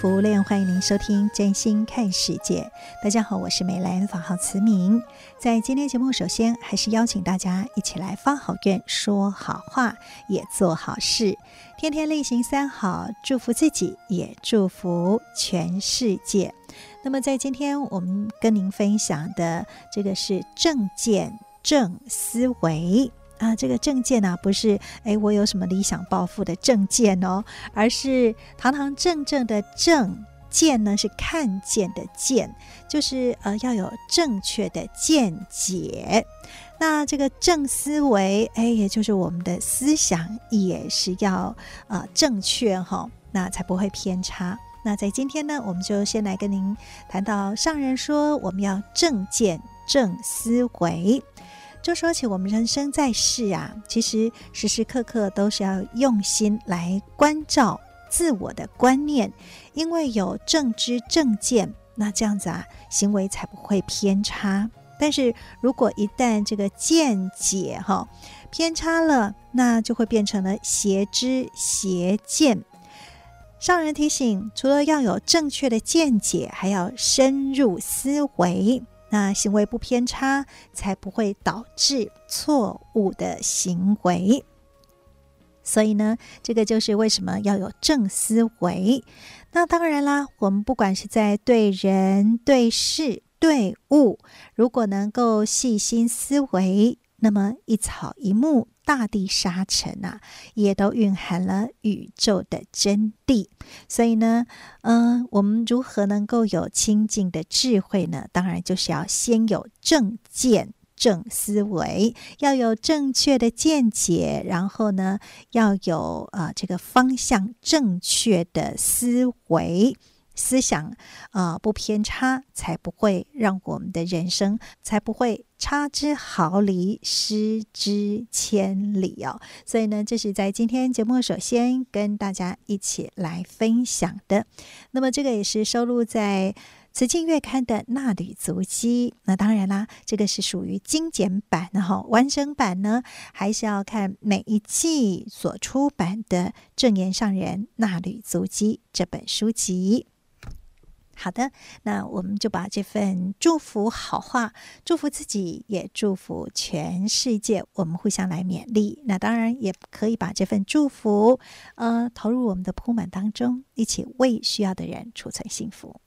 福无量，欢迎您收听《真心看世界》。大家好，我是美兰，法号慈明。在今天节目，首先还是邀请大家一起来发好愿、说好话，也做好事，天天例行三好，祝福自己，也祝福全世界。那么，在今天我们跟您分享的这个是正见、正思维。啊，这个正见呢、不是哎，我有什么理想抱负的正见哦，而是堂堂正正的正见呢，是看见的见，就是呃要有正确的见解。那这个正思维，哎，也就是我们的思想也是要呃正确哈、那才不会偏差。那在今天呢，我们就先来跟您谈到上人说，我们要正见正思维。就说起我们人生在世啊，其实时时刻刻都是要用心来关照自我的观念，因为有正知正见，那这样子啊，行为才不会偏差。但是如果一旦这个见解哈、偏差了，那就会变成了邪知邪见。上人提醒，除了要有正确的见解，还要深入思维。那行为不偏差，才不会导致错误的行为。所以呢，这个就是为什么要有正思维。那当然啦，我们不管是在对人、对事、对物，如果能够细心思维，那么一草一木。大地沙尘啊，也都蕴含了宇宙的真谛。所以呢，嗯、我们如何能够有清净的智慧呢？当然就是要先有正见、正思维，要有正确的见解，然后呢，要有啊、这个方向正确的思维。思想啊、不偏差，才不会让我们的人生才不会差之毫厘，失之千里哦。所以呢，这是在今天节目首先跟大家一起来分享的。那么，这个也是收录在《慈济月刊》的纳履足迹。那当然啦，这个是属于精简版，然后完整版呢，还是要看每一季所出版的证言上人纳履足迹这本书籍。好的，那我们就把这份祝福好话，祝福自己，也祝福全世界。我们互相来勉励。那当然也可以把这份祝福，呃，投入我们的铺满当中，一起为需要的人储存幸福。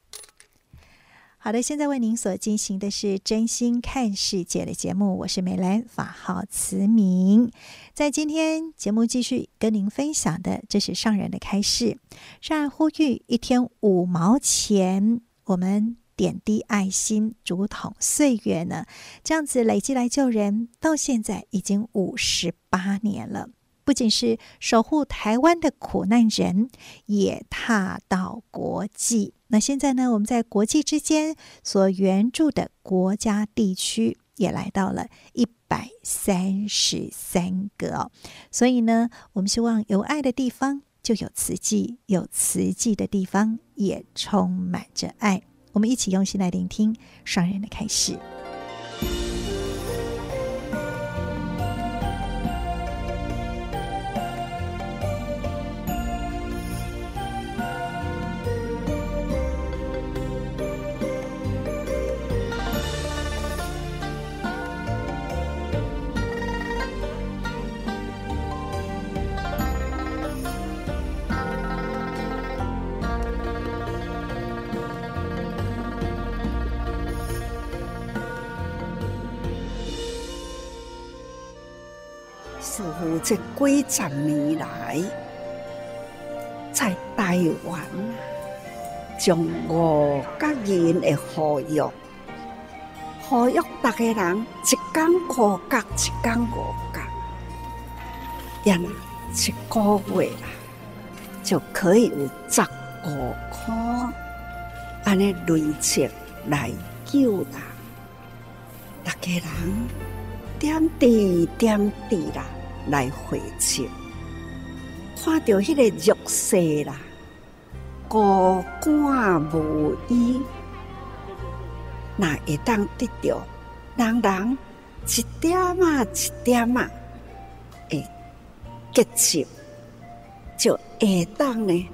好的，现在为您所进行的是真心看世界的节目，我是美兰，法号慈明。在今天节目继续跟您分享的，这是上人的开示。上人呼吁一天五毛钱，我们点滴爱心，竹筒岁月呢，这样子累积来救人，到现在已经五十八年了。不仅是守护台湾的苦难人，也踏到国际。那现在呢，我们在国际之间所援助的国家地区也来到了一百三十三个哦。所以呢，我们希望有爱的地方就有慈济，有慈济的地方也充满着爱。我们一起用心来聆听双人的开始。这几十年来，在台湾将五甲人的合约，合约大家人一天五角，一天五角，呀，一个月，就可以有十五块，安尼累积来救人，大家人。点滴点滴啦，来回去，看到迄个弱势啦，孤寡无依，那会当得到人人一点啊一点啊，会结集，就会当呢，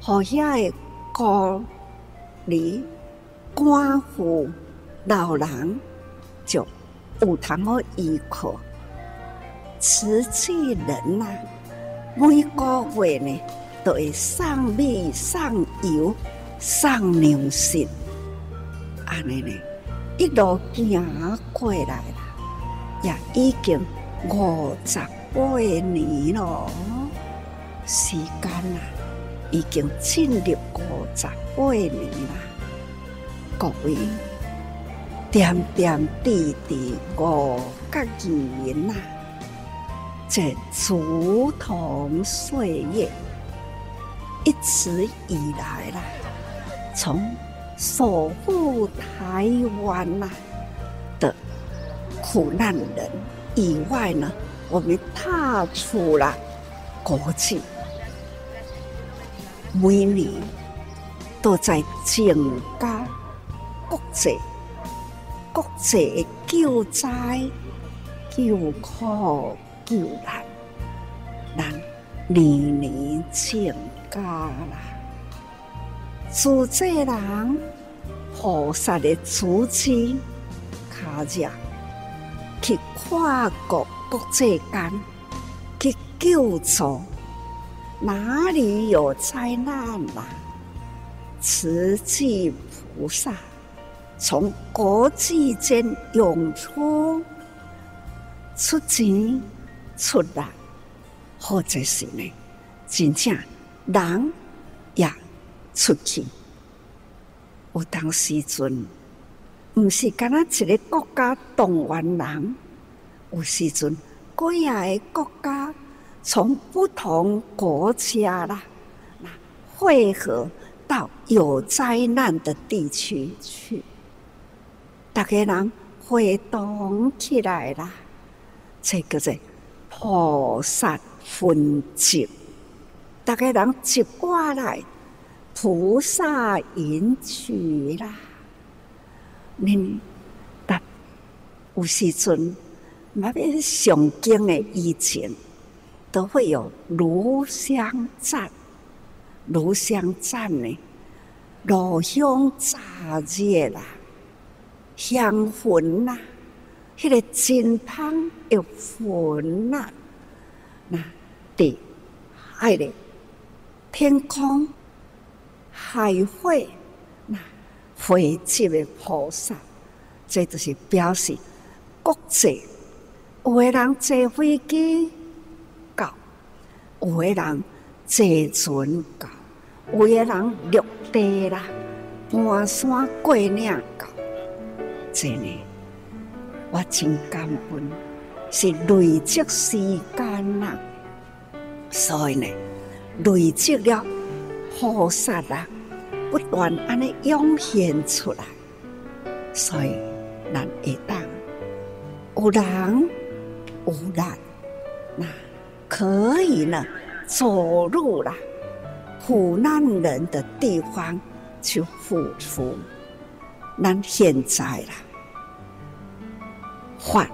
互遐个孤儿寡妇老人就。有通好依靠，慈济人呐、啊，每个月呢都会送米、送油、送粮食，安尼呢一路行过来了，也已经五十八年了，时间啊已经进入五十八年了，各位。点点滴滴五角银呐，这竹筒岁月一直以来啦，从守护台湾呐的苦难人以外呢，我们踏出了国际，每年都在增加国际。国际救灾、救苦、救难，咱年年增加啦。主这人菩萨的主持卡着去跨国国际间去救助，哪里有灾难啦？慈济菩萨。从国际间涌出，出钱出力，或者是呢，真正人也出去。有当时阵，毋是敢若一个国家动员人，有时阵几个国家从不同国家啦，汇合到有灾难的地区去。大家人会动起来啦，这个是菩萨分集。大家人集过来，菩萨引去啦。恁达有时阵，那边上经的以前都会有炉香赞，炉香赞呢，炉香炸热啦。香薰呐，迄个真香又薰呐，那地海的天空海会那飞机的菩萨，这就是表示国际有的人坐飞机到，有的人坐船到，有的人陆地啦，搬山过岭到。这呢，我真感恩，是累积时间啦，所以呢，累积了菩萨啊，不断安尼涌现出来，所以咱会当有人有难，那可以呢，走入了苦难人的地方去付出。咱现在啦，法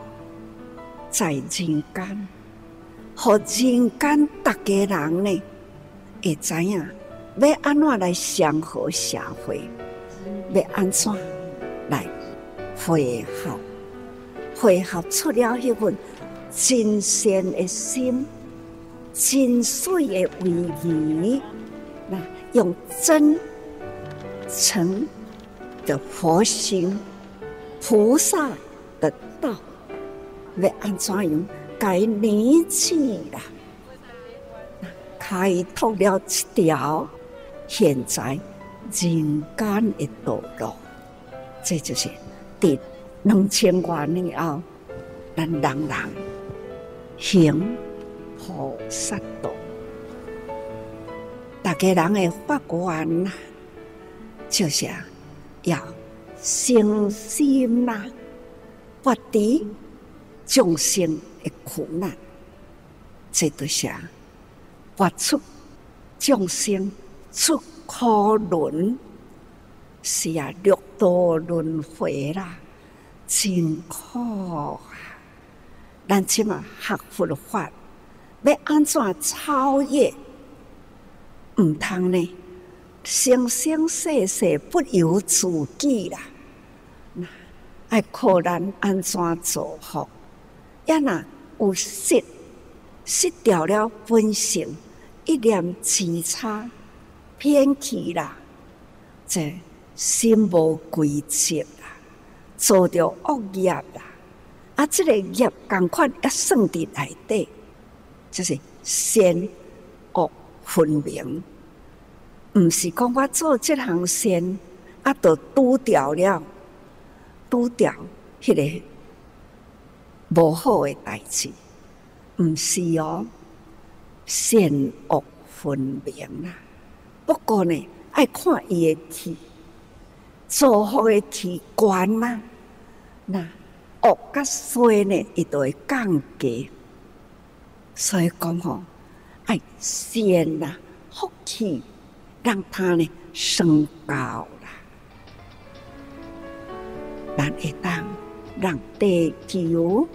在人间，和人间大家人呢，会知影要安怎来祥和社会，要安怎来会合，会合出了一份真善的心，真水的威仪，那用真诚。的佛心，菩萨的道，要安怎样该年纪了，开拓了一条现在人间的道路。这就是第两千多年后，咱人人行菩萨道。大家人的发愿呐，就是要诚心呐，不敌众生的苦难，这都是发出众生出苦轮，是啊，六道轮回啦，真苦啊！咱即嘛学佛法，要安怎超越？毋通呢，生生世世不由自己啦。那爱靠咱安怎做好？也若有失失掉了本性，一念之差偏去啦，这心无归宿啦，做着恶业啦。啊，这个业共款也算伫内底，就是善恶。分明，毋是讲我做这项善，啊，都拄掉了，拄掉迄个无好诶代志，毋是哦，善恶分明啦。不过呢，爱看伊诶体，做好诶体观啦，那恶甲衰呢，伊都会降低，所以讲吼。爱善呐，福气让他呢升高啦，咱会当让地球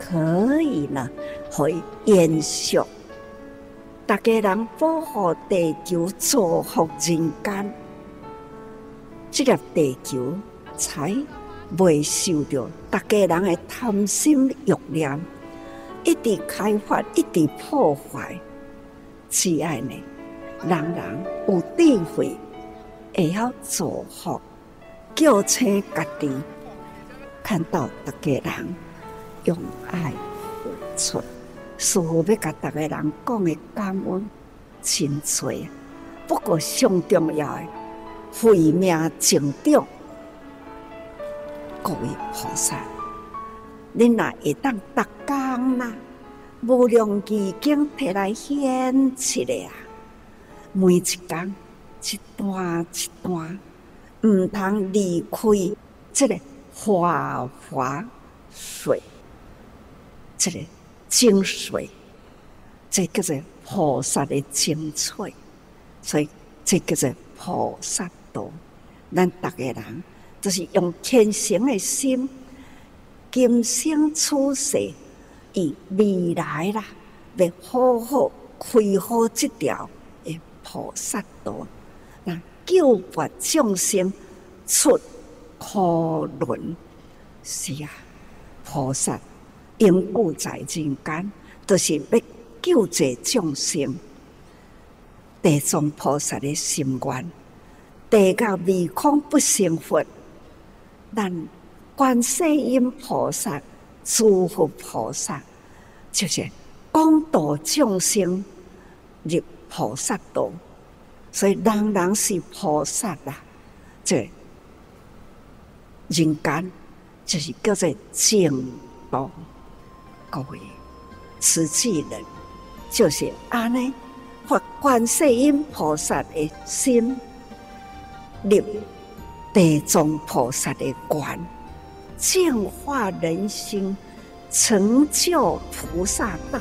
可以呢会延续，大家人保护地球，造福人间，这个地球才未受到大家人的贪心欲念。一直开发，一直破坏，只爱呢，人人有智慧，会晓造福，叫醒家己，看到大家人用爱付出，似乎要甲逐个人讲的感恩真多。不过上重要的，慧命成长，各位菩萨。恁若会当逐工呐，无量义经摕来显出来啊！每一工一段一段，毋通离开这个花花水，这个精髓，这叫做菩萨的精粹，所以这叫做菩萨道。咱逐个人都是用虔诚的心。今生出世，以未来啦，要好好开好这条诶菩萨道，那救拔众生出苦轮。是啊，菩萨永固在人间，就是要救济众生。地藏菩萨的心愿，地到未空不成佛，但。观世音菩萨、诸佛菩萨，就是广度众生入菩萨道，所以人人是菩萨啦。这人间就是叫做净土，各位慈济人就是安尼发观世音菩萨的心，入地藏菩萨的观。净化人心，成就菩萨道。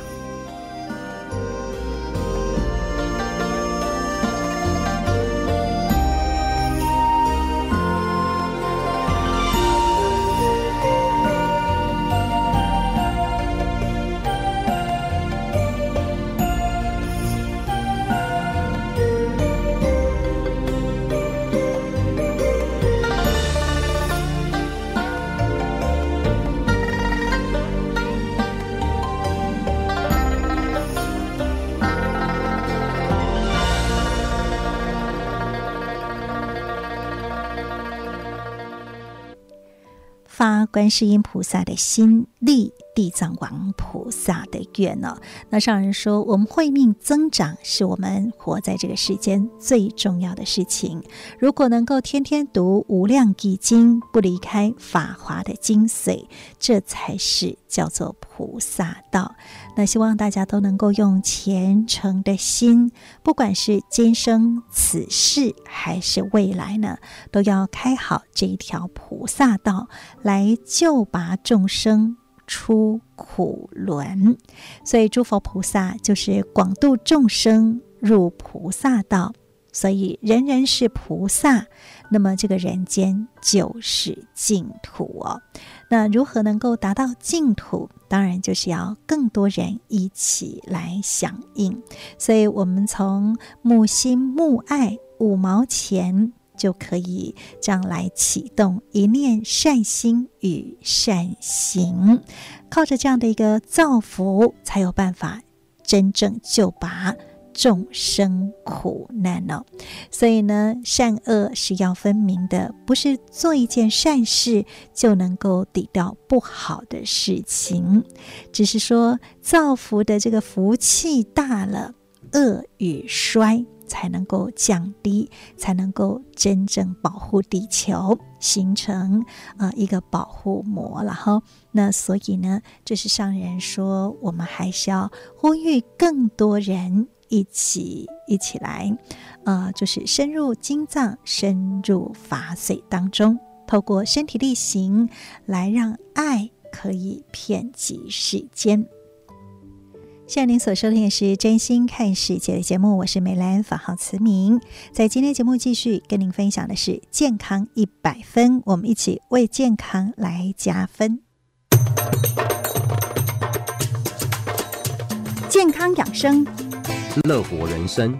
发观世音菩萨的心力地藏王菩萨的愿呢。那上人说，我们慧命增长是我们活在这个世间最重要的事情。如果能够天天读无量义经，不离开法华的精髓，这才是叫做菩萨道。那希望大家都能够用虔诚的心，不管是今生此世还是未来呢，都要开好这一条菩萨道，来救拔众生出苦轮。所以诸佛菩萨就是广度众生入菩萨道，所以人人是菩萨，那么这个人间就是净土哦。那如何能够达到净土？当然就是要更多人一起来响应。所以，我们从募心募爱五毛钱就可以这样来启动一念善心与善行，靠着这样的一个造福，才有办法真正救拔。众生苦难哦，所以呢，善恶是要分明的，不是做一件善事就能够抵掉不好的事情，只是说造福的这个福气大了，恶与衰才能够降低，才能够真正保护地球，形成啊、一个保护膜了哈。那所以呢，这是上人说，我们还是要呼吁更多人。一起一起来，呃，就是深入经藏，深入法髓当中，透过身体力行来让爱可以遍及世间。现在您所收听的是真心看世界的节目，我是美兰，法号慈明。在今天节目继续跟您分享的是健康一百分，我们一起为健康来加分，健康养生。乐活人生，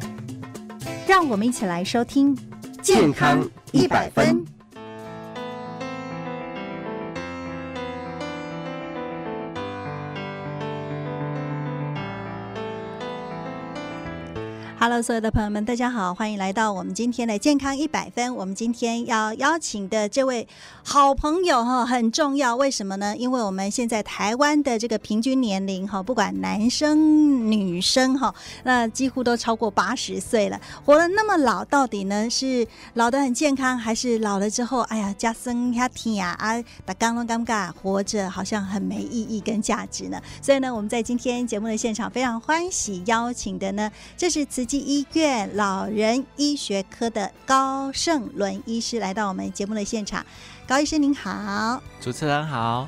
让我们一起来收听健康一百分。Hello，所有的朋友们，大家好，欢迎来到我们今天的健康一百分。我们今天要邀请的这位好朋友哈，很重要。为什么呢？因为我们现在台湾的这个平均年龄哈，不管男生女生哈，那几乎都超过八十岁了。活了那么老，到底呢是老得很健康，还是老了之后，哎呀，加深下天啊啊，打刚刚尴尬，活着好像很没意义跟价值呢？所以呢，我们在今天节目的现场非常欢喜邀请的呢，这是慈济医院老人医学科的高胜伦医师来到我们节目的现场，高医生您好，主持人好，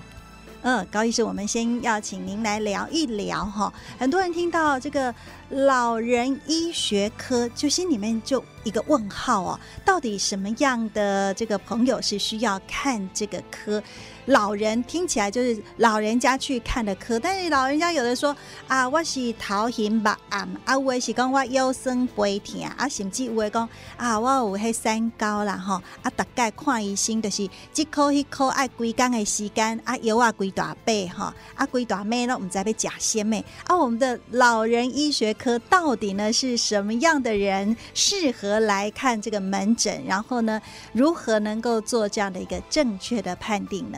嗯，高医师，我们先要请您来聊一聊哈，很多人听到这个老人医学科，就心里面就一个问号哦，到底什么样的这个朋友是需要看这个科？老人听起来就是老人家去看的科，但是老人家有的说啊，我是头晕目暗，啊，有的是讲我腰酸背疼，啊，甚至有的讲啊，我有迄三高啦吼，啊，大概看医生就是这科迄科爱规工的时间，啊，药啊规大杯哈，啊，规大杯都唔知要食啥物。啊，我们的老人医学科到底呢是什么样的人适合来看这个门诊？然后呢，如何能够做这样的一个正确的判定呢？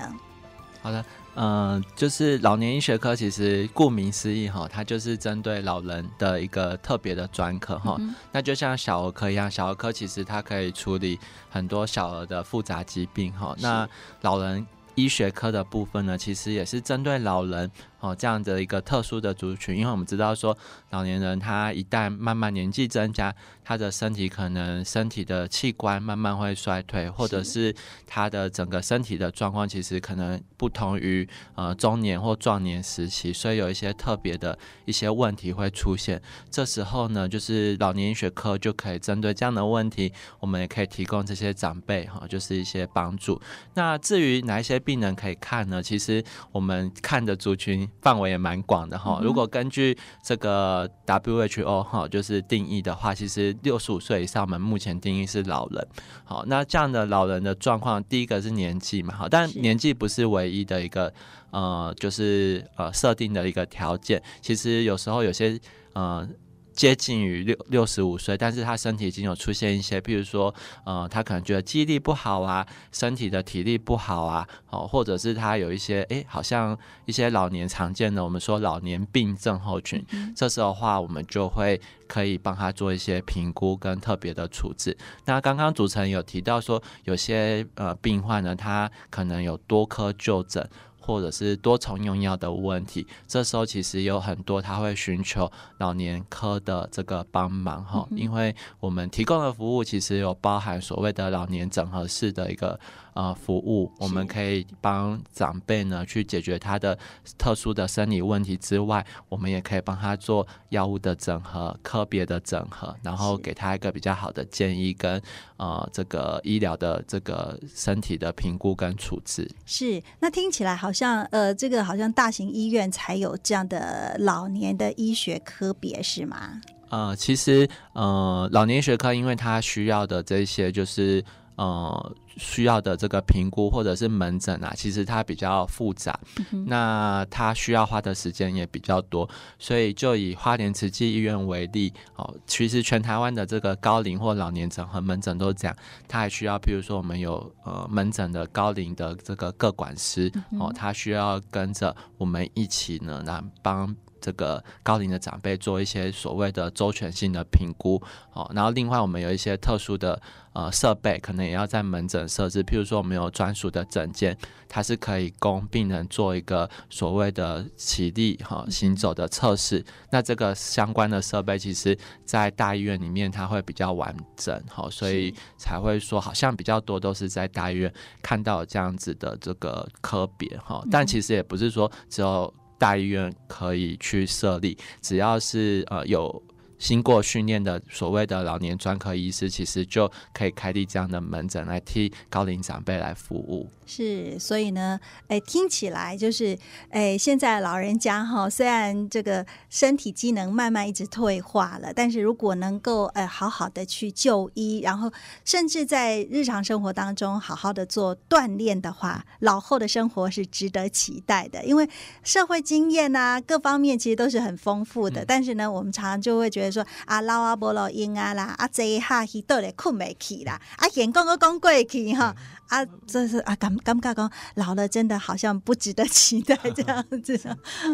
好的，嗯、呃，就是老年医学科，其实顾名思义哈，它就是针对老人的一个特别的专科哈。嗯、那就像小儿科一样，小儿科其实它可以处理很多小儿的复杂疾病哈。那老人医学科的部分呢，其实也是针对老人。哦，这样的一个特殊的族群，因为我们知道说，老年人他一旦慢慢年纪增加，他的身体可能身体的器官慢慢会衰退，或者是他的整个身体的状况其实可能不同于呃中年或壮年时期，所以有一些特别的一些问题会出现。这时候呢，就是老年医学科就可以针对这样的问题，我们也可以提供这些长辈哈，就是一些帮助。那至于哪一些病人可以看呢？其实我们看的族群。范围也蛮广的哈，如果根据这个 WHO 哈，就是定义的话，其实六十五岁以上，我们目前定义是老人。好，那这样的老人的状况，第一个是年纪嘛，好，但年纪不是唯一的一个呃，就是呃设定的一个条件。其实有时候有些呃接近于六六十五岁，但是他身体已经有出现一些，譬如说，呃，他可能觉得记忆力不好啊，身体的体力不好啊，哦，或者是他有一些，哎，好像一些老年常见的，我们说老年病症候群，嗯、这时候的话，我们就会可以帮他做一些评估跟特别的处置。那刚刚主持人有提到说，有些呃病患呢，他可能有多科就诊。或者是多重用药的问题，这时候其实有很多他会寻求老年科的这个帮忙哈，因为我们提供的服务其实有包含所谓的老年整合式的一个。呃，服务我们可以帮长辈呢去解决他的特殊的生理问题之外，我们也可以帮他做药物的整合、科别的整合，然后给他一个比较好的建议跟呃这个医疗的这个身体的评估跟处置。是，那听起来好像呃，这个好像大型医院才有这样的老年的医学科别是吗？呃，其实呃，老年医学科因为它需要的这些就是。呃，需要的这个评估或者是门诊啊，其实它比较复杂，嗯、那它需要花的时间也比较多，所以就以花莲慈济医院为例，哦，其实全台湾的这个高龄或老年整合门诊都是这样，它还需要，譬如说我们有呃门诊的高龄的这个各管师，哦，他需要跟着我们一起呢来帮。这个高龄的长辈做一些所谓的周全性的评估，哦，然后另外我们有一些特殊的呃设备，可能也要在门诊设置，譬如说我们有专属的诊间，它是可以供病人做一个所谓的起立哈、哦、行走的测试。那这个相关的设备，其实在大医院里面它会比较完整，哈、哦，所以才会说好像比较多都是在大医院看到这样子的这个科别哈、哦，但其实也不是说只有。大医院可以去设立，只要是呃有。经过训练的所谓的老年专科医师，其实就可以开立这样的门诊来替高龄长辈来服务。是，所以呢，哎，听起来就是，哎，现在老人家哈，虽然这个身体机能慢慢一直退化了，但是如果能够呃好好的去就医，然后甚至在日常生活当中好好的做锻炼的话，老后的生活是值得期待的。因为社会经验啊，各方面其实都是很丰富的。嗯、但是呢，我们常常就会觉得。说啊老啊无路用啊啦，啊坐下去倒来困未起啦，啊现讲个讲过去哈，啊这是啊感感觉讲老了真的好像不值得期待这样子，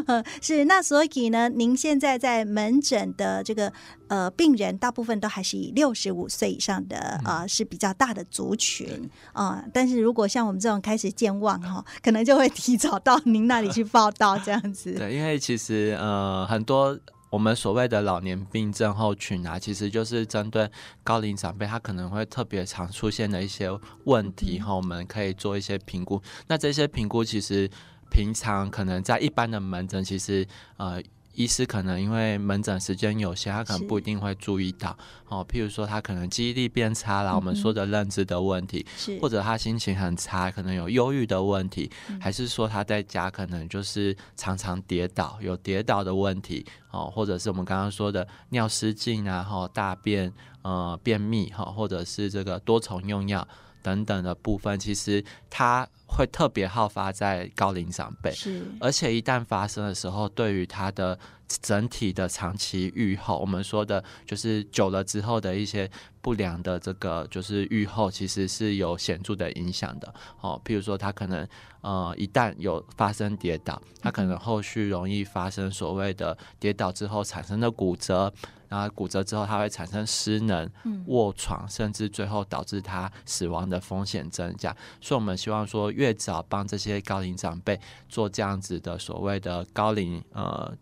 嗯 是那所以呢，您现在在门诊的这个呃病人，大部分都还是以六十五岁以上的呃是比较大的族群啊、呃，但是如果像我们这种开始健忘哈，可能就会提早到您那里去报道这样子。对，因为其实呃很多。我们所谓的老年病症候群啊，其实就是针对高龄长辈，他可能会特别常出现的一些问题哈，我们可以做一些评估。那这些评估其实平常可能在一般的门诊，其实呃。医师可能因为门诊时间有限，他可能不一定会注意到哦。譬如说，他可能记忆力变差了，嗯、我们说的认知的问题，或者他心情很差，可能有忧郁的问题，还是说他在家可能就是常常跌倒，有跌倒的问题哦，或者是我们刚刚说的尿失禁啊，哈，大便呃便秘哈，或者是这个多重用药等等的部分，其实他。会特别好发在高龄长辈，是，而且一旦发生的时候，对于他的整体的长期预后，我们说的就是久了之后的一些不良的这个就是预后，其实是有显著的影响的。哦，譬如说他可能呃一旦有发生跌倒，他可能后续容易发生所谓的跌倒之后产生的骨折。然后骨折之后，它会产生失能、卧床，甚至最后导致他死亡的风险增加。所以，我们希望说，越早帮这些高龄长辈做这样子的所谓的高龄呃。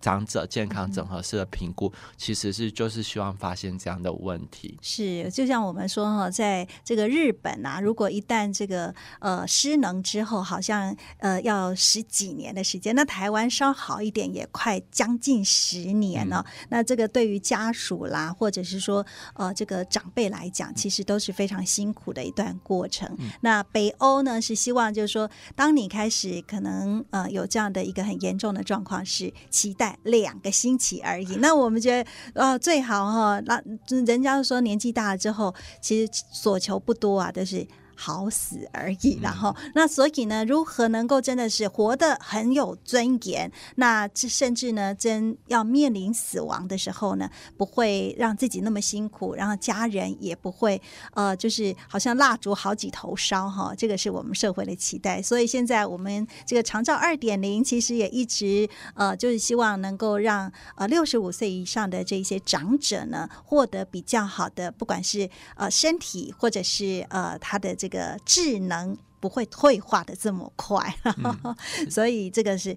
长者健康整合式的评估，其实是就是希望发现这样的问题。是，就像我们说哈，在这个日本啊，如果一旦这个呃失能之后，好像呃要十几年的时间。那台湾稍好一点，也快将近十年了。嗯、那这个对于家属啦，或者是说呃这个长辈来讲，其实都是非常辛苦的一段过程。嗯、那北欧呢，是希望就是说，当你开始可能呃有这样的一个很严重的状况，是期待。两个星期而已，那我们觉得呃最好哈，那人家说年纪大了之后，其实所求不多啊，都是好死而已。然后，那所以呢，如何能够真的是活得很有尊严？那这甚至呢，真要面临死亡的时候呢，不会让自己那么辛苦，然后家人也不会呃，就是好像蜡烛好几头烧哈。这个是我们社会的期待。所以现在我们这个长照二点零，其实也一直呃，就是希望能够让呃六十五岁以上的这些长者呢，获得比较好的，不管是呃身体或者是呃他的这个智能不会退化的这么快，嗯、所以这个是。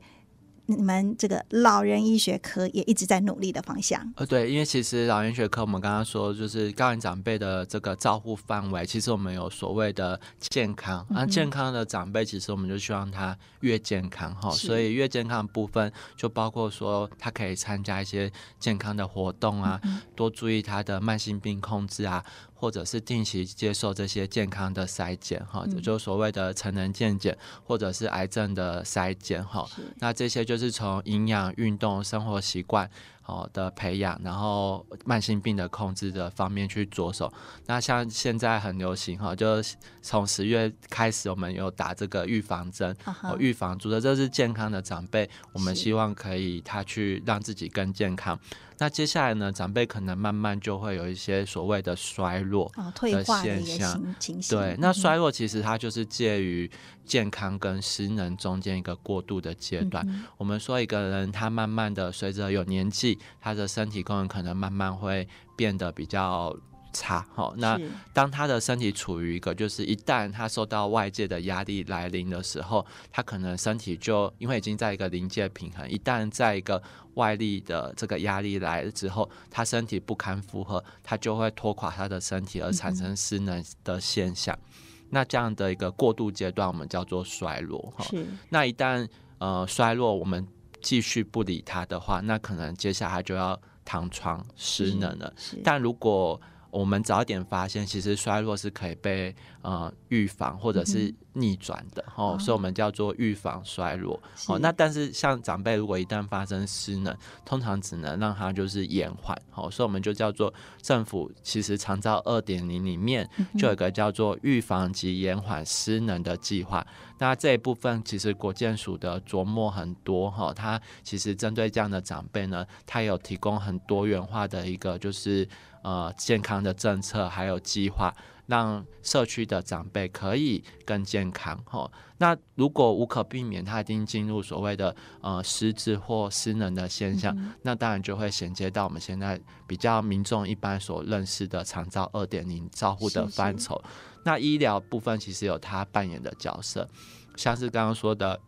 你们这个老人医学科也一直在努力的方向。呃，对，因为其实老人医学科，我们刚刚说就是高龄长辈的这个照护范围，其实我们有所谓的健康，那、嗯啊、健康的长辈，其实我们就希望他越健康哈，所以越健康的部分就包括说他可以参加一些健康的活动啊，嗯、多注意他的慢性病控制啊。或者是定期接受这些健康的筛检，哈，也就所谓的成人健检，或者是癌症的筛检，哈。那这些就是从营养、运动、生活习惯。哦的培养，然后慢性病的控制的方面去着手。那像现在很流行哈，就从十月开始，我们有打这个预防针，哦，预防组的这是健康的长辈，我们希望可以他去让自己更健康。那接下来呢，长辈可能慢慢就会有一些所谓的衰弱的现象。对，那衰弱其实它就是介于健康跟失能中间一个过渡的阶段。我们说一个人他慢慢的随着有年纪。他的身体功能可能慢慢会变得比较差，哈。那当他的身体处于一个，就是一旦他受到外界的压力来临的时候，他可能身体就因为已经在一个临界平衡，一旦在一个外力的这个压力来了之后，他身体不堪负荷，他就会拖垮他的身体，而产生失能的现象。嗯、那这样的一个过渡阶段，我们叫做衰落，哈。那一旦呃衰落，我们继续不理他的话，那可能接下来就要躺床失能了。但如果我们早点发现，其实衰弱是可以被呃预防或者是逆转的，哦，所以我们叫做预防衰弱。哦，那但是像长辈如果一旦发生失能，通常只能让他就是延缓。哦，所以我们就叫做政府其实长照二点零里面就有一个叫做预防及延缓失能的计划。那这一部分其实国健署的琢磨很多哈，它其实针对这样的长辈呢，它有提供很多元化的一个就是。呃，健康的政策还有计划，让社区的长辈可以更健康。哦，那如果无可避免，他已经进入所谓的呃失智或失能的现象，嗯、那当然就会衔接到我们现在比较民众一般所认识的长照二点零照护的范畴。是是，那医疗部分其实有他扮演的角色，像是刚刚说的。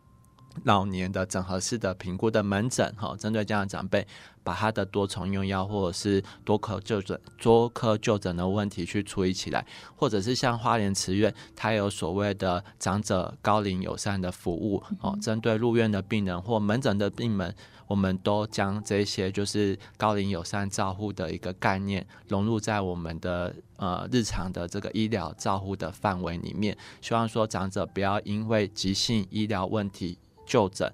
老年的整合式的评估的门诊，哈，针对这样的长辈，把他的多重用药或者是多科就诊、多科就诊的问题去处理起来，或者是像花莲慈院，它有所谓的长者高龄友善的服务，哦，针对入院的病人或门诊的病人，我们都将这些就是高龄友善照护的一个概念融入在我们的呃日常的这个医疗照护的范围里面，希望说长者不要因为急性医疗问题。就诊，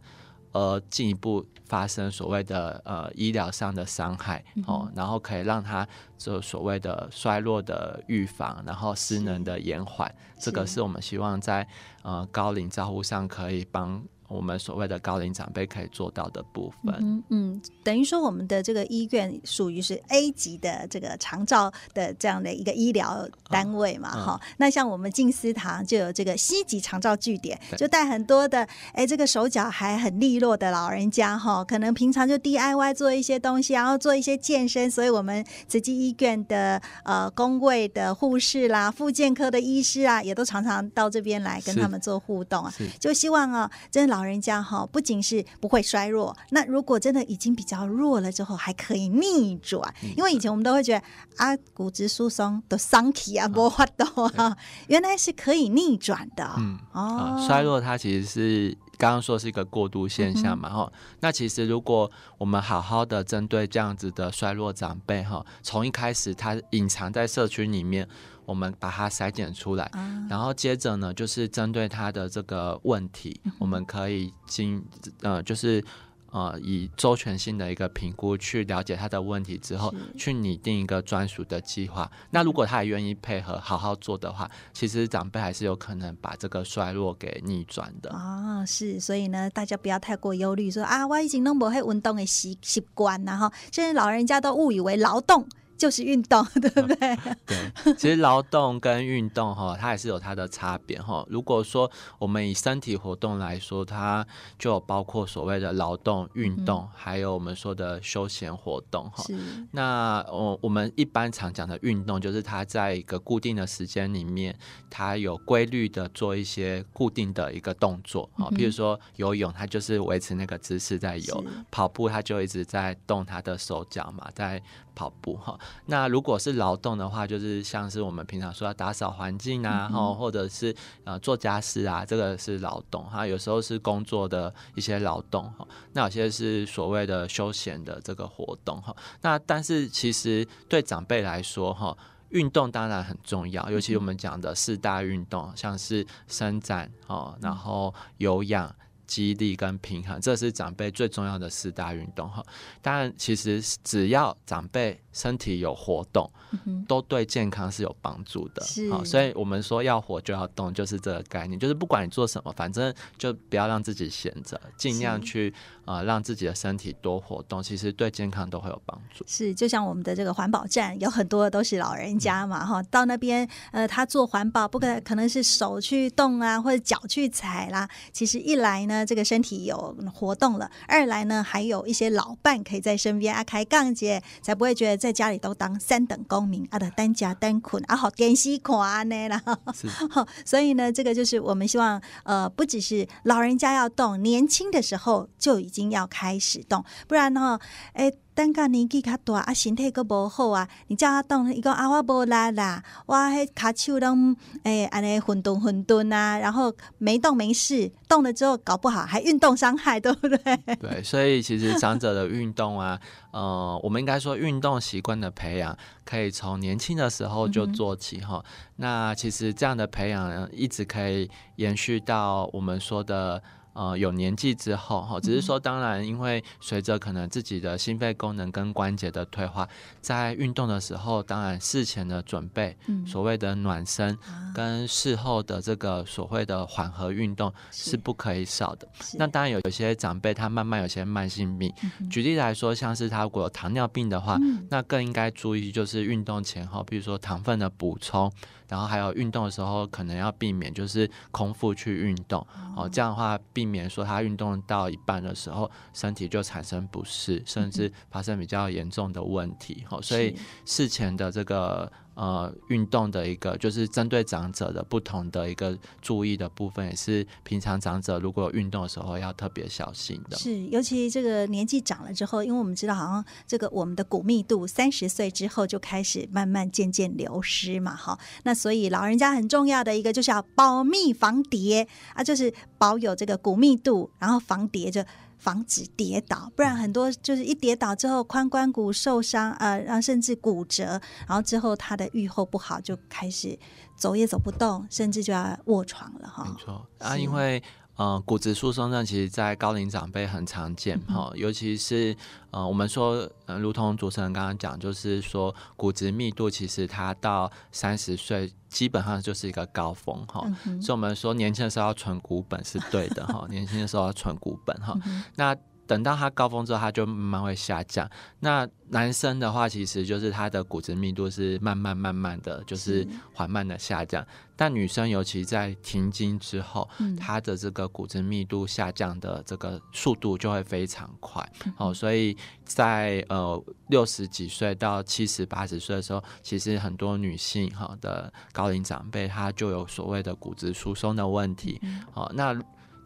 而进一步发生所谓的呃医疗上的伤害哦，嗯、然后可以让他就所谓的衰弱的预防，然后失能的延缓，这个是我们希望在呃高龄照护上可以帮。我们所谓的高龄长辈可以做到的部分，嗯嗯，等于说我们的这个医院属于是 A 级的这个长照的这样的一个医疗单位嘛，哈、嗯。嗯、那像我们静思堂就有这个 C 级长照据点，就带很多的哎，这个手脚还很利落的老人家哈，可能平常就 DIY 做一些东西，然后做一些健身，所以我们慈济医院的呃工卫的护士啦、复健科的医师啊，也都常常到这边来跟他们做互动啊，就希望啊，真的老。老人家哈，不仅是不会衰弱，那如果真的已经比较弱了之后，还可以逆转。因为以前我们都会觉得啊，骨质疏松的伤体啊，不发抖啊，原来是可以逆转的。嗯哦，衰弱它其实是刚刚说是一个过渡现象嘛哈。嗯、那其实如果我们好好的针对这样子的衰弱长辈哈，从一开始他隐藏在社区里面。我们把它筛检出来，啊、然后接着呢，就是针对他的这个问题，嗯、我们可以经呃，就是呃，以周全性的一个评估去了解他的问题之后，去拟定一个专属的计划。那如果他也愿意配合，好好做的话，其实长辈还是有可能把这个衰落给逆转的。哦，是，所以呢，大家不要太过忧虑，说啊，我已经弄不会运动的习习惯了哈。现在老人家都误以为劳动。就是运动，对不对？嗯、对，其实劳动跟运动哈，它还是有它的差别哈。如果说我们以身体活动来说，它就包括所谓的劳动、运动，嗯、还有我们说的休闲活动哈。那我我们一般常讲的运动，就是它在一个固定的时间里面，它有规律的做一些固定的一个动作啊。比如说游泳，它就是维持那个姿势在游；跑步，它就一直在动它的手脚嘛，在。跑步哈，那如果是劳动的话，就是像是我们平常说要打扫环境啊，哈、嗯，或者是呃做家事啊，这个是劳动哈。有时候是工作的一些劳动哈，那有些是所谓的休闲的这个活动哈。那但是其实对长辈来说哈，运动当然很重要，尤其我们讲的四大运动，像是伸展哦，然后有氧。肌力跟平衡，这是长辈最重要的四大运动哈。当然，其实只要长辈身体有活动，嗯、都对健康是有帮助的。是，所以我们说要活就要动，就是这个概念。就是不管你做什么，反正就不要让自己闲着，尽量去呃让自己的身体多活动，其实对健康都会有帮助。是，就像我们的这个环保站，有很多都是老人家嘛哈、嗯，到那边呃，他做环保，不可可能是手去动啊，或者脚去踩啦。其实一来呢。这个身体有活动了，二来呢，还有一些老伴可以在身边啊，开杠姐才不会觉得在家里都当三等公民啊的单家单捆啊，好电视看呢啦。是，所以呢，这个就是我们希望呃，不只是老人家要动，年轻的时候就已经要开始动，不然呢，哎。等个年纪较大啊，身体阁无好啊，你叫他动，伊讲啊，我无力啦，我迄骹手拢诶安尼混沌混沌啊，然后没动没事，动了之后搞不好还运动伤害，对不对？对，所以其实长者的运动啊，呃，我们应该说运动习惯的培养，可以从年轻的时候就做起哈、嗯。那其实这样的培养一直可以延续到我们说的。呃，有年纪之后哈，只是说，当然，因为随着可能自己的心肺功能跟关节的退化，在运动的时候，当然事前的准备，所谓的暖身，跟事后的这个所谓的缓和运动是。不可以少的。那当然有有些长辈他慢慢有些慢性病，举例来说，像是他如果有糖尿病的话，那更应该注意就是运动前后，比如说糖分的补充。然后还有运动的时候，可能要避免就是空腹去运动，哦，这样的话避免说他运动到一半的时候，身体就产生不适，甚至发生比较严重的问题，哦，所以事前的这个。呃，运动的一个就是针对长者的不同的一个注意的部分，也是平常长者如果有运动的时候要特别小心的。是，尤其这个年纪长了之后，因为我们知道，好像这个我们的骨密度三十岁之后就开始慢慢渐渐流失嘛，哈。那所以老人家很重要的一个就是要保密防跌啊，就是保有这个骨密度，然后防跌就。防止跌倒，不然很多就是一跌倒之后髋关节受伤，呃，然后甚至骨折，然后之后他的愈后不好，就开始走也走不动，甚至就要卧床了哈。没错啊，因为。呃，骨质疏松症其实，在高龄长辈很常见哈、嗯，尤其是呃，我们说，呃，如同主持人刚刚讲，就是说骨质密度其实它到三十岁基本上就是一个高峰哈、嗯，所以我们说年轻的时候要存骨本是对的哈，年轻的时候要存骨本哈、嗯，那。等到它高峰之后，它就慢慢会下降。那男生的话，其实就是他的骨质密度是慢慢慢慢的就是缓慢的下降。但女生尤其在停经之后，她的这个骨质密度下降的这个速度就会非常快。哦，所以在呃六十几岁到七十八十岁的时候，其实很多女性哈的高龄长辈，她就有所谓的骨质疏松的问题。哦，那。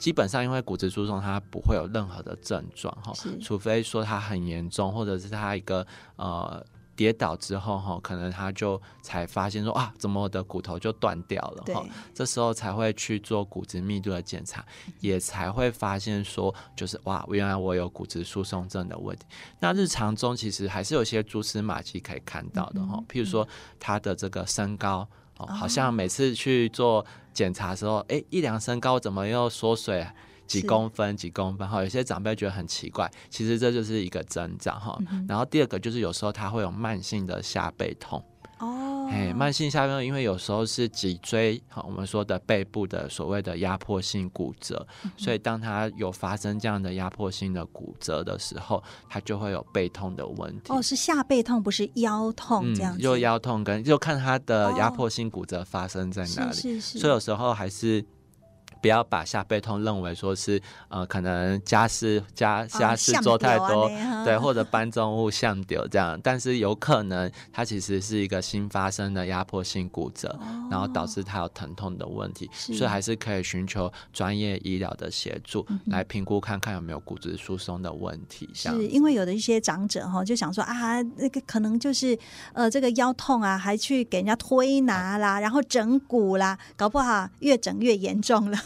基本上，因为骨质疏松，它不会有任何的症状哈，除非说它很严重，或者是它一个呃跌倒之后哈，可能他就才发现说啊，怎么我的骨头就断掉了哈，这时候才会去做骨质密度的检查，也才会发现说，就是哇，原来我有骨质疏松症的问题。那日常中其实还是有些蛛丝马迹可以看到的哈，譬如说他的这个身高哦。好像每次去做检查的时候，哎、欸，一量身高怎么又缩水，几公分几公分哈。有些长辈觉得很奇怪，其实这就是一个增长哈。然后第二个就是有时候他会有慢性的下背痛。哦，哎，慢性下背痛，因为有时候是脊椎，好，我们说的背部的所谓的压迫性骨折，嗯、所以当它有发生这样的压迫性的骨折的时候，它就会有背痛的问题。哦，是下背痛，不是腰痛这样子。就、嗯、腰痛跟就看它的压迫性骨折发生在哪里，哦、是是是，所以有时候还是。不要把下背痛认为说是呃，可能家事家家事做太多，哦、对，或者搬重物像丢这样，但是有可能它其实是一个新发生的压迫性骨折，哦、然后导致它有疼痛的问题，所以还是可以寻求专业医疗的协助来评估看看有没有骨质疏松的问题。是因为有的一些长者哈，就想说啊，那个可能就是呃这个腰痛啊，还去给人家推拿啦，然后整骨啦，搞不好越整越严重了。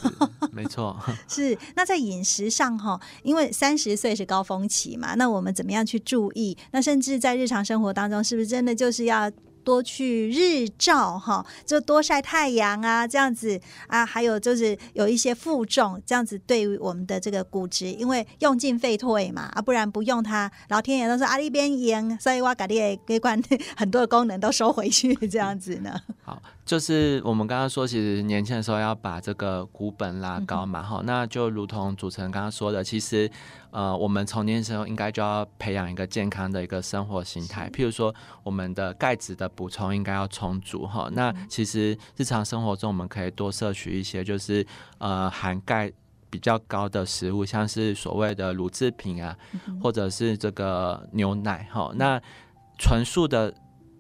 没错，是那在饮食上哈，因为三十岁是高峰期嘛，那我们怎么样去注意？那甚至在日常生活当中，是不是真的就是要多去日照哈，就多晒太阳啊，这样子啊，还有就是有一些负重，这样子对于我们的这个骨质，因为用进废退嘛，啊，不然不用它，老天爷都说啊，那边严，所以我把你给关很多的功能 都收回去，这样子呢。好。就是我们刚刚说，其实年轻的时候要把这个骨本拉高嘛，哈、那就如同主持人刚刚说的，其实，呃，我们从年轻的时候应该就要培养一个健康的一个生活形态，譬如说，我们的钙质的补充应该要充足，哈，那其实日常生活中我们可以多摄取一些，就是呃含钙比较高的食物，像是所谓的乳制品啊，嗯、或者是这个牛奶，哈，那纯素的。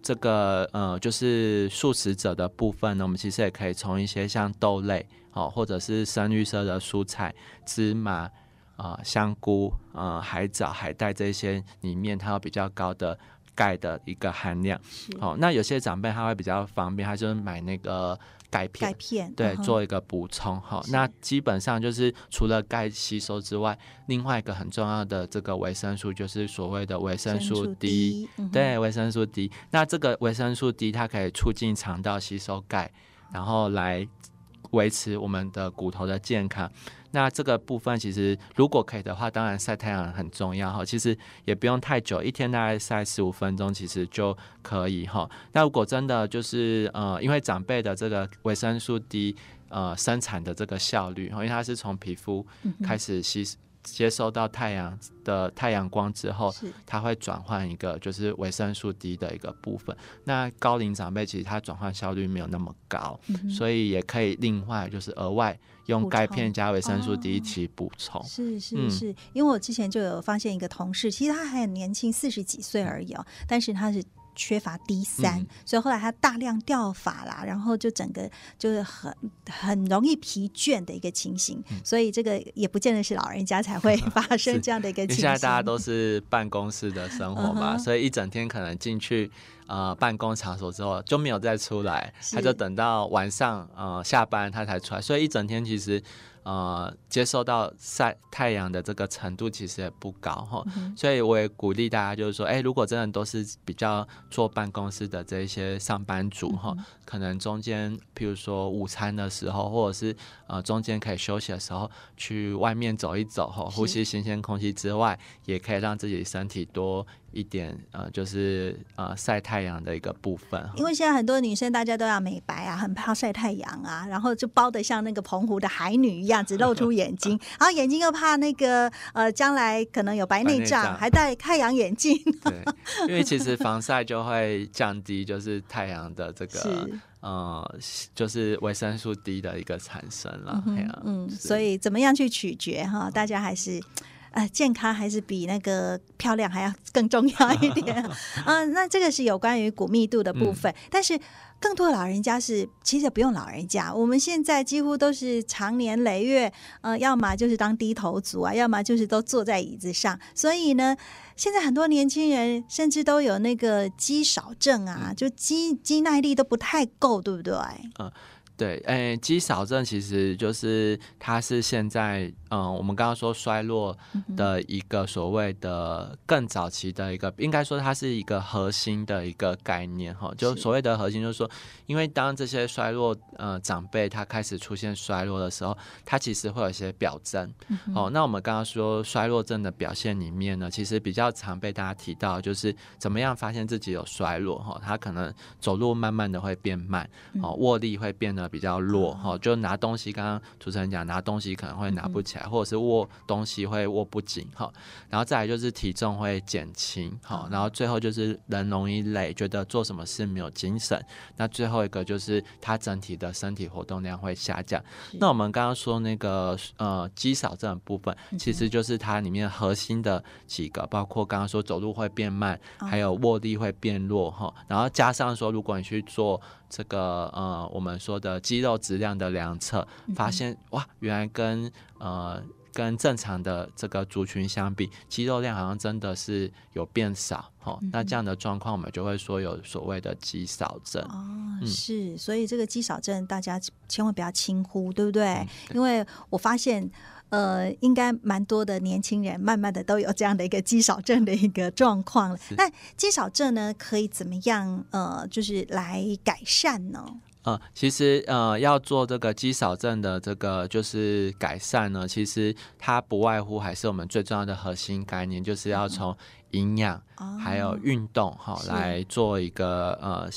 这个呃，就是素食者的部分呢，我们其实也可以从一些像豆类哦，或者是深绿色的蔬菜、芝麻啊、呃、香菇啊、呃、海藻、海带这些里面，它有比较高的钙的一个含量。好哦，那有些长辈他会比较方便，他就是买那个。钙片，钙片对，嗯、做一个补充哈。那基本上就是除了钙吸收之外，另外一个很重要的这个维生素就是所谓的维生素 D，对，维生素 D。那这个维生素 D 它可以促进肠道吸收钙，然后来维持我们的骨头的健康。那这个部分其实如果可以的话，当然晒太阳很重要哈。其实也不用太久，一天大概晒十五分钟，其实就可以哈。那如果真的就是呃，因为长辈的这个维生素 D 呃生产的这个效率，因为它是从皮肤开始吸。嗯接收到太阳的太阳光之后，它会转换一个就是维生素 D 的一个部分。那高龄长辈其实它转换效率没有那么高，嗯、所以也可以另外就是额外用钙片加维生素 D 一起补充。是是是，嗯、因为我之前就有发现一个同事，其实他还很年轻，四十几岁而已哦，但是他是。缺乏 D 三、嗯，所以后来他大量掉发啦，然后就整个就是很很容易疲倦的一个情形，嗯、所以这个也不见得是老人家才会 发生这样的一个情形。现在大家都是办公室的生活嘛，嗯、所以一整天可能进去呃办公场所之后就没有再出来，他就等到晚上呃下班他才出来，所以一整天其实。呃，接受到晒太阳的这个程度其实也不高哈，嗯、所以我也鼓励大家，就是说，哎、欸，如果真的都是比较坐办公室的这一些上班族哈，嗯、可能中间，譬如说午餐的时候，或者是呃中间可以休息的时候，去外面走一走哈，呼吸新鲜空气之外，也可以让自己身体多。一点呃，就是呃晒太阳的一个部分，因为现在很多女生大家都要美白啊，很怕晒太阳啊，然后就包得像那个澎湖的海女一样，只露出眼睛，然后眼睛又怕那个呃将来可能有白内障，还戴太阳眼镜。对，因为其实防晒就会降低就是太阳的这个呃就是维生素 D 的一个产生了。嗯，哼嗯，所以怎么样去取决哈？大家还是。呃，健康还是比那个漂亮还要更重要一点。嗯、呃，那这个是有关于骨密度的部分，嗯、但是更多的老人家是其实不用老人家，我们现在几乎都是长年累月，呃，要么就是当低头族啊，要么就是都坐在椅子上。所以呢，现在很多年轻人甚至都有那个肌少症啊，嗯、就肌肌耐力都不太够，对不对？嗯对，诶，肌少症其实就是它是现在，嗯，我们刚刚说衰落的一个所谓的更早期的一个，应该说它是一个核心的一个概念哈。就所谓的核心，就是说，因为当这些衰落呃长辈他开始出现衰落的时候，他其实会有一些表征。哦，那我们刚刚说衰落症的表现里面呢，其实比较常被大家提到，就是怎么样发现自己有衰落哈，他可能走路慢慢的会变慢，哦，握力会变得。比较弱哈，就拿东西，刚刚主持人讲拿东西可能会拿不起来，或者是握东西会握不紧哈，然后再来就是体重会减轻哈，然后最后就是人容易累，觉得做什么事没有精神，那最后一个就是他整体的身体活动量会下降。那我们刚刚说那个呃肌少症的部分，其实就是它里面核心的几个，包括刚刚说走路会变慢，还有握力会变弱哈，然后加上说如果你去做。这个呃，我们说的肌肉质量的量测，发现哇，原来跟呃跟正常的这个族群相比，肌肉量好像真的是有变少哦。那这样的状况，我们就会说有所谓的肌少症。哦，是，所以这个肌少症大家千万不要轻忽，对不对？嗯，对。因为我发现。呃，应该蛮多的年轻人，慢慢的都有这样的一个肌少症的一个状况了。那肌少症呢，可以怎么样？呃，就是来改善呢？呃，其实呃，要做这个肌少症的这个就是改善呢，其实它不外乎还是我们最重要的核心概念，就是要从营养还有运动哈、哦、来做一个呃。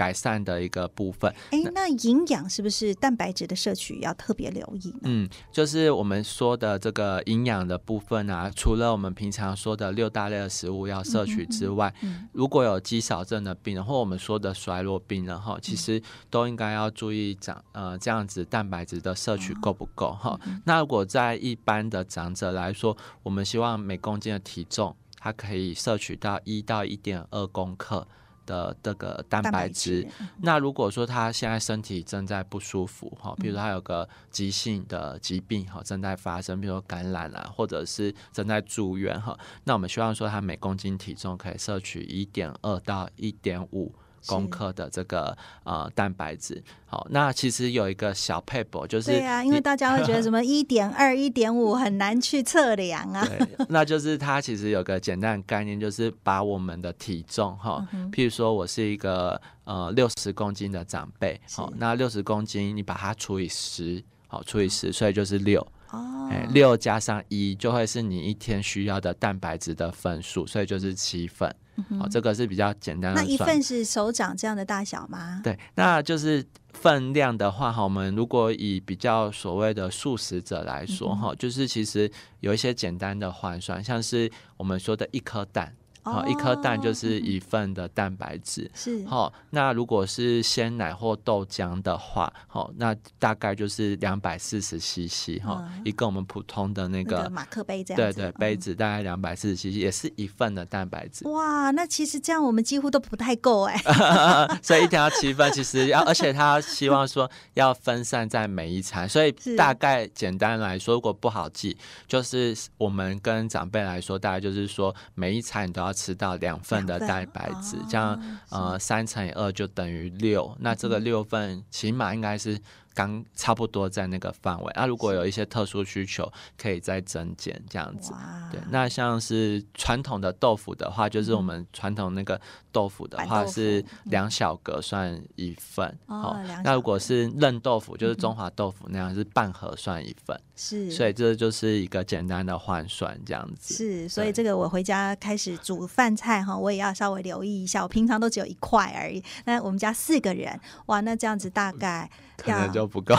改善的一个部分。哎，那营养是不是蛋白质的摄取要特别留意呢？嗯，就是我们说的这个营养的部分啊，除了我们平常说的六大类的食物要摄取之外，嗯嗯嗯、如果有肌少症的病人或我们说的衰弱病人哈，其实都应该要注意长呃这样子蛋白质的摄取够不够哈。那如果在一般的长者来说，我们希望每公斤的体重，它可以摄取到一到一点二公克。的这个蛋白质，那如果说他现在身体正在不舒服哈，比如说他有个急性的疾病哈正在发生，比如说感染啊，或者是正在住院哈，那我们希望说他每公斤体重可以摄取一点二到一点五。公克的这个呃蛋白质，好，那其实有一个小撇步，就是对啊，因为大家会觉得 什么一点二、一点五很难去测量啊。对，那就是它其实有个简单的概念，就是把我们的体重哈，譬如说我是一个呃六十公斤的长辈，好，那六十公斤你把它除以十，好，除以十，所以就是六。哦，哎，六加上一就会是你一天需要的蛋白质的份数，所以就是七份。哦，这个是比较简单的。那一份是手掌这样的大小吗？对，那就是分量的话，哈，我们如果以比较所谓的素食者来说，哈，就是其实有一些简单的换算，像是我们说的一颗蛋。好，一颗蛋就是一份的蛋白质。是，好，那如果是鲜奶或豆浆的话，好，那大概就是两百四十 CC 哈，一个我们普通的那个马克杯这样。对对，杯子大概两百四十 CC，也是一份的蛋白质。哇，那其实这样我们几乎都不太够哎。所以一天要七份，其实要，而且他希望说要分散在每一餐，所以大概简单来说，如果不好记，就是我们跟长辈来说，大概就是说每一餐你都要。吃到两份的蛋白质，这样呃三乘以二就等于六，那这个六份起码应该是。刚差不多在那个范围，那、啊、如果有一些特殊需求，可以再增减这样子。对，那像是传统的豆腐的话，就是我们传统那个豆腐的话是两小格算一份。哦，那如果是嫩豆腐，就是中华豆腐那样是半盒算一份。是，所以这就是一个简单的换算这样子。是，所以这个我回家开始煮饭菜哈，我也要稍微留意一下。我平常都只有一块而已，那我们家四个人，哇，那这样子大概。可能就不够，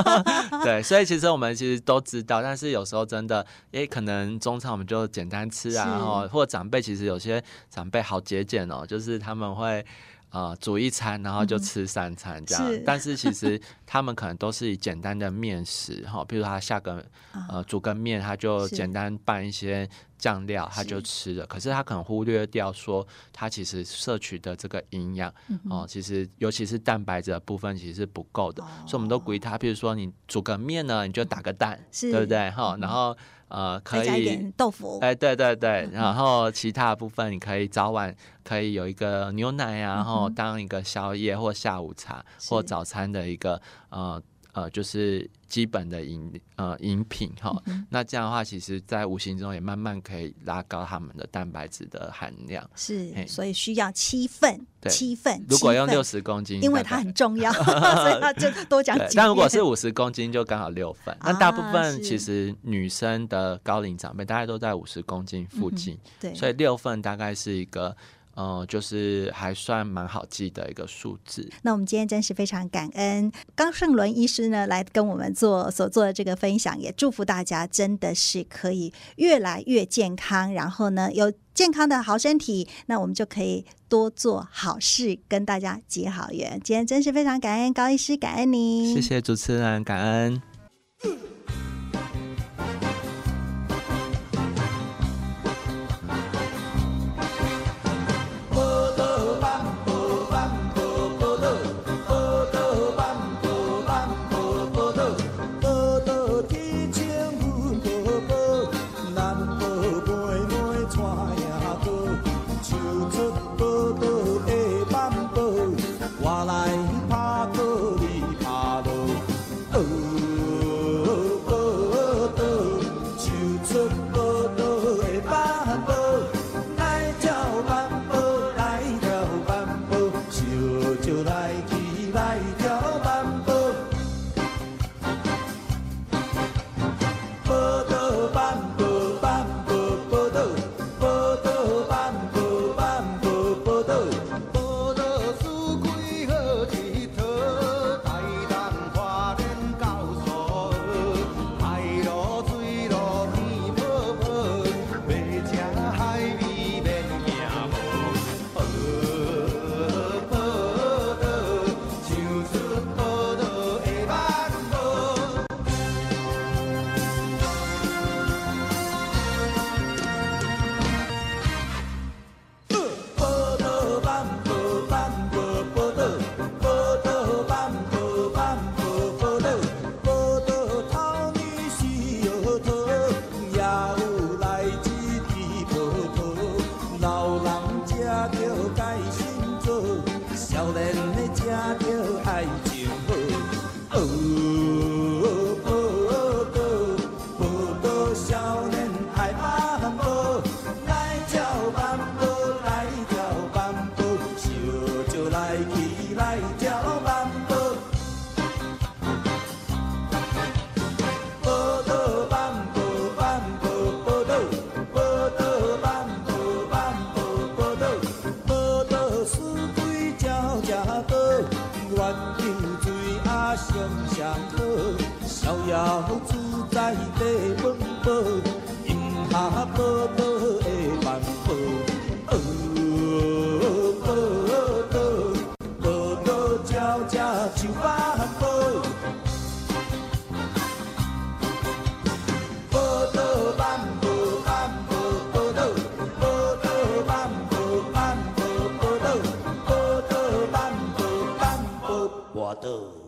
对，所以其实我们其实都知道，但是有时候真的，诶，可能中餐我们就简单吃啊，然后或者长辈其实有些长辈好节俭哦，就是他们会。呃，煮一餐，然后就吃三餐这样。是但是其实他们可能都是以简单的面食哈，比如他下个呃煮个面，他就简单拌一些酱料，他就吃了。可是他可能忽略掉说，他其实摄取的这个营养哦，其实尤其是蛋白质的部分其实是不够的。所以我们都鼓励他，比如说你煮个面呢，你就打个蛋，对不对？哈，然后呃，可以豆腐。哎，对对对，然后其他的部分你可以早晚可以有一个牛奶啊，然后当一个宵夜或下午茶或早餐的一个呃。呃，就是基本的饮呃饮品哈，嗯、那这样的话，其实，在无形中也慢慢可以拉高他们的蛋白质的含量。是，所以需要七份，七份。如果用六十公斤，因为它很重要，所以他就多讲几。但如果是五十公斤，就刚好六份。那、啊、大部分其实女生的高龄长辈，大概都在五十公斤附近，所以六份大概是一个。呃，就是还算蛮好记的一个数字。那我们今天真是非常感恩高胜伦医师呢，来跟我们做所做的这个分享，也祝福大家真的是可以越来越健康，然后呢，有健康的好身体，那我们就可以多做好事，跟大家结好缘。今天真是非常感恩高医师，感恩您，谢谢主持人，感恩。底温饱，饮下饱饱的饭饱。Oh.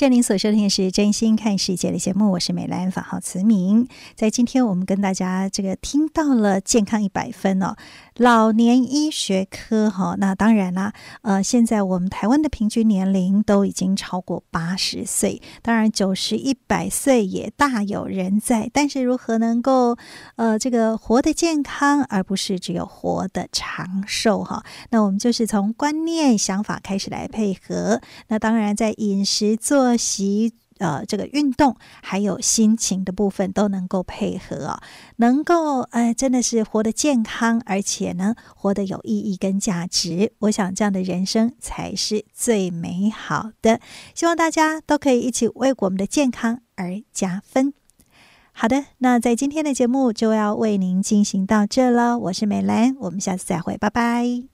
谢谢您所收听的是《真心看世界》的节目，我是美兰，法号慈明。在今天，我们跟大家这个听到了健康一百分哦。老年医学科哈，那当然啦，呃，现在我们台湾的平均年龄都已经超过八十岁，当然九十一百岁也大有人在。但是如何能够呃这个活得健康，而不是只有活得长寿哈？那我们就是从观念想法开始来配合。那当然在饮食作息。呃，这个运动还有心情的部分都能够配合哦，能够呃，真的是活得健康，而且呢，活得有意义跟价值。我想这样的人生才是最美好的。希望大家都可以一起为我们的健康而加分。好的，那在今天的节目就要为您进行到这了。我是美兰，我们下次再会，拜拜。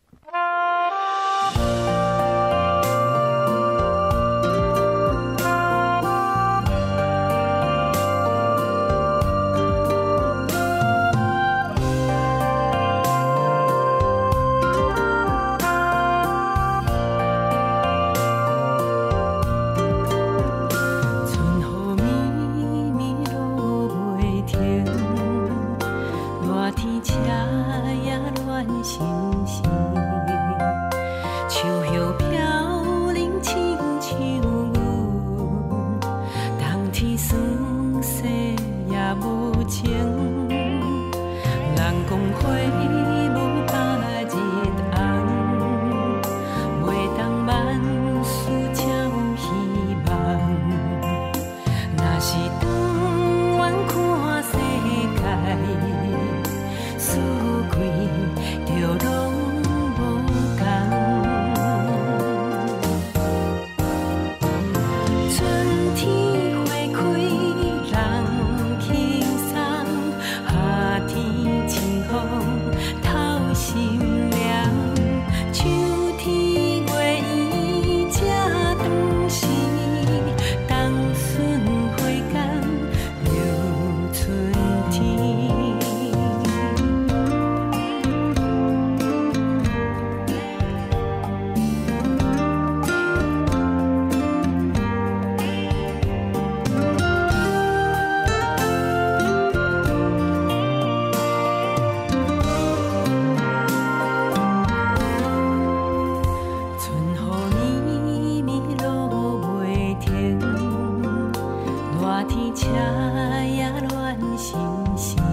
行。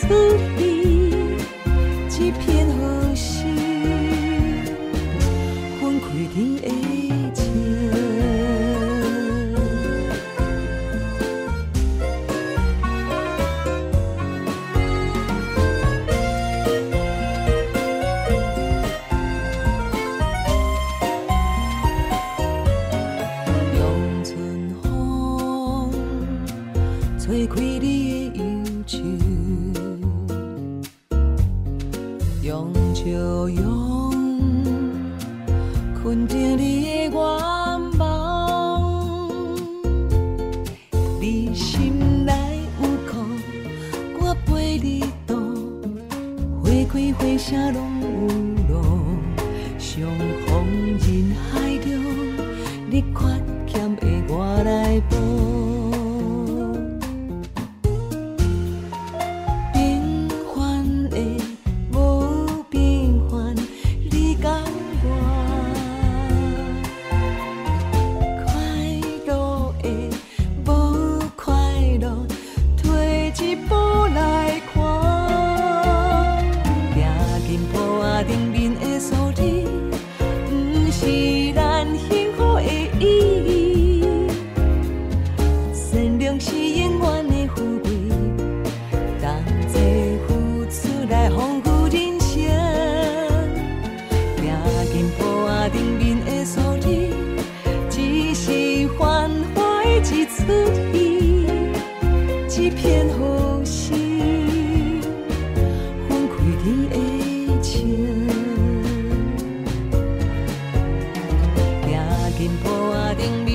吹起一片和诗，天的。紧抱啊顶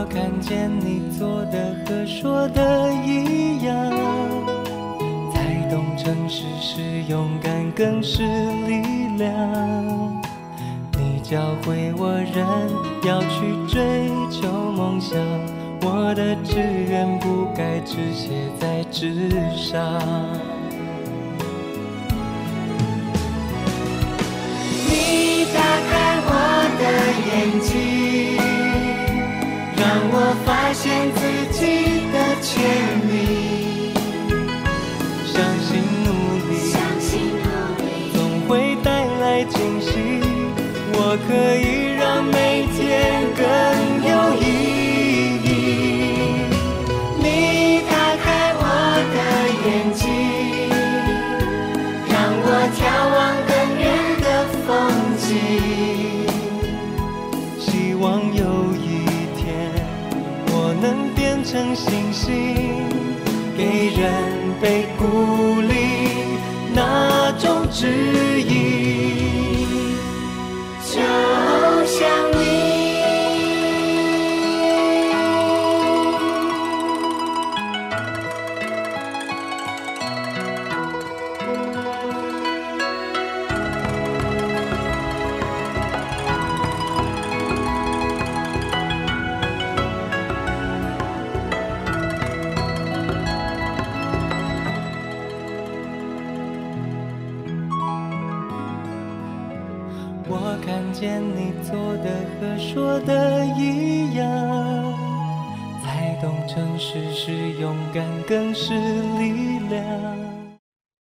我看见你做的和说的一样。才懂诚实是勇敢，更是力量。你教会我人要去追求梦想，我的志愿不该只写在纸上。你打开我的眼睛，我发现自己的潜力相信努力相信总会带来。惊喜，我可以让每天成星星，给人被鼓励那种指引。